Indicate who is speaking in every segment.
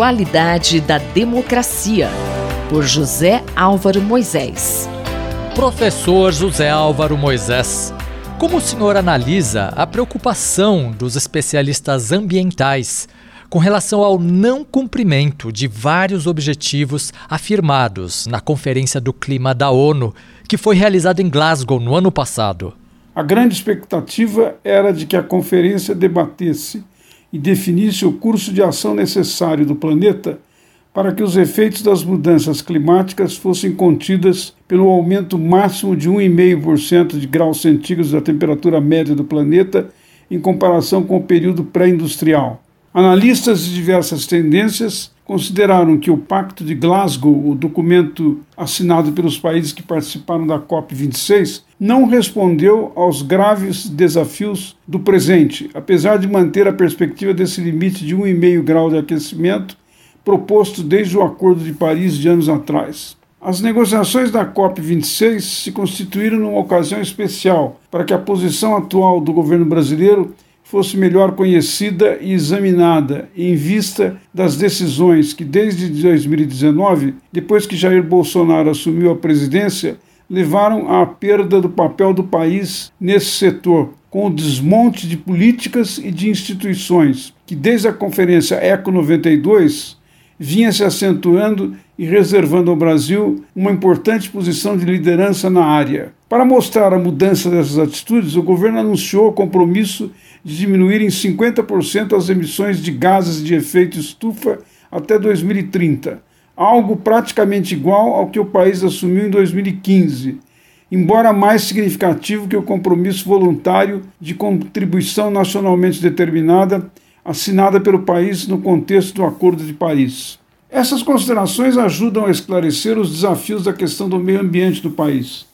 Speaker 1: qualidade da democracia, por José Álvaro Moisés.
Speaker 2: Professor José Álvaro Moisés, como o senhor analisa a preocupação dos especialistas ambientais com relação ao não cumprimento de vários objetivos afirmados na Conferência do Clima da ONU, que foi realizada em Glasgow no ano passado?
Speaker 3: A grande expectativa era de que a conferência debatesse e definisse o curso de ação necessário do planeta para que os efeitos das mudanças climáticas fossem contidas pelo aumento máximo de 1,5% de graus centígrados da temperatura média do planeta em comparação com o período pré-industrial. Analistas de diversas tendências consideraram que o Pacto de Glasgow, o documento assinado pelos países que participaram da COP26, não respondeu aos graves desafios do presente, apesar de manter a perspectiva desse limite de 1,5 grau de aquecimento proposto desde o Acordo de Paris de anos atrás. As negociações da COP26 se constituíram numa ocasião especial para que a posição atual do governo brasileiro fosse melhor conhecida e examinada em vista das decisões que, desde 2019, depois que Jair Bolsonaro assumiu a presidência, levaram à perda do papel do país nesse setor, com o desmonte de políticas e de instituições, que desde a Conferência ECO 92 vinha se acentuando e reservando ao Brasil uma importante posição de liderança na área. Para mostrar a mudança dessas atitudes, o governo anunciou o compromisso de diminuir em 50% as emissões de gases de efeito estufa até 2030, algo praticamente igual ao que o país assumiu em 2015, embora mais significativo que o compromisso voluntário de contribuição nacionalmente determinada assinada pelo país no contexto do Acordo de Paris. Essas considerações ajudam a esclarecer os desafios da questão do meio ambiente do país.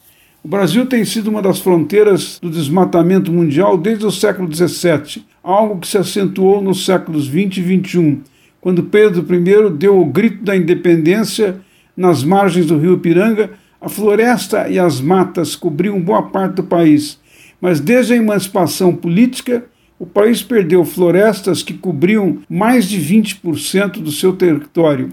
Speaker 3: O Brasil tem sido uma das fronteiras do desmatamento mundial desde o século XVII, algo que se acentuou nos séculos XX e XXI, quando Pedro I deu o grito da independência nas margens do rio Ipiranga, a floresta e as matas cobriam boa parte do país, mas desde a emancipação política, o país perdeu florestas que cobriam mais de 20% do seu território.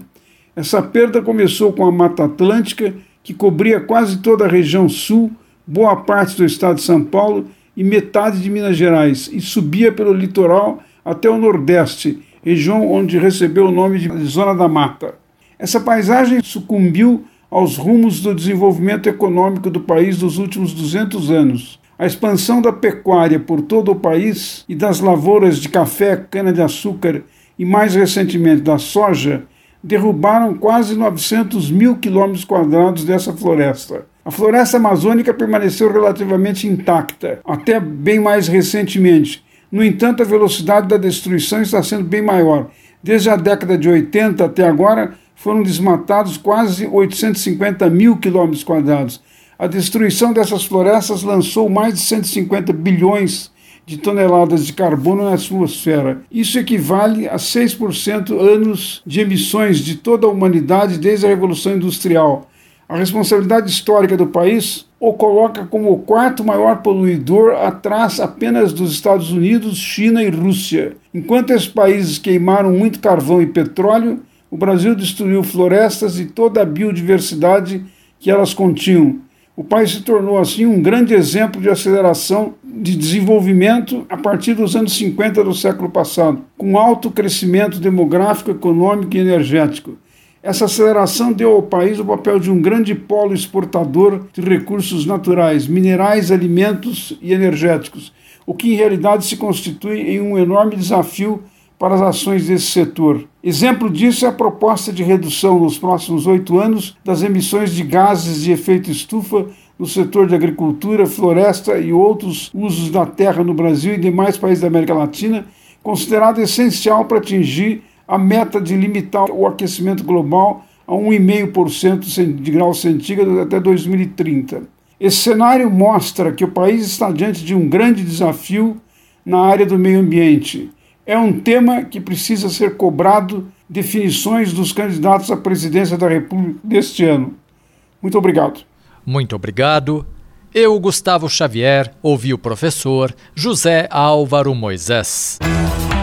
Speaker 3: Essa perda começou com a Mata Atlântica que cobria quase toda a região sul, boa parte do estado de São Paulo e metade de Minas Gerais, e subia pelo litoral até o Nordeste, região onde recebeu o nome de Zona da Mata. Essa paisagem sucumbiu aos rumos do desenvolvimento econômico do país dos últimos 200 anos. A expansão da pecuária por todo o país e das lavouras de café, cana-de-açúcar e, mais recentemente, da soja derrubaram quase 900 mil quilômetros quadrados dessa floresta. A floresta amazônica permaneceu relativamente intacta, até bem mais recentemente. No entanto, a velocidade da destruição está sendo bem maior. Desde a década de 80 até agora, foram desmatados quase 850 mil quilômetros quadrados. A destruição dessas florestas lançou mais de 150 bilhões de toneladas de carbono na atmosfera. Isso equivale a 6% anos de emissões de toda a humanidade desde a Revolução Industrial. A responsabilidade histórica do país o coloca como o quarto maior poluidor, atrás apenas dos Estados Unidos, China e Rússia. Enquanto esses países queimaram muito carvão e petróleo, o Brasil destruiu florestas e toda a biodiversidade que elas continham. O país se tornou assim um grande exemplo de aceleração de desenvolvimento a partir dos anos 50 do século passado, com alto crescimento demográfico, econômico e energético. Essa aceleração deu ao país o papel de um grande polo exportador de recursos naturais, minerais, alimentos e energéticos, o que em realidade se constitui em um enorme desafio para as ações desse setor. Exemplo disso é a proposta de redução nos próximos oito anos das emissões de gases de efeito estufa no setor de agricultura, floresta e outros usos da terra no Brasil e demais países da América Latina, considerado essencial para atingir a meta de limitar o aquecimento global a 1,5% de graus centígrados até 2030. Esse cenário mostra que o país está diante de um grande desafio na área do meio ambiente é um tema que precisa ser cobrado definições dos candidatos à presidência da República deste ano. Muito obrigado.
Speaker 2: Muito obrigado. Eu, Gustavo Xavier, ouvi o professor José Álvaro Moisés.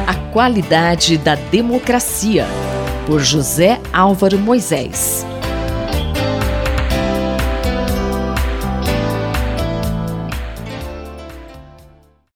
Speaker 1: A qualidade da democracia. por José Álvaro Moisés.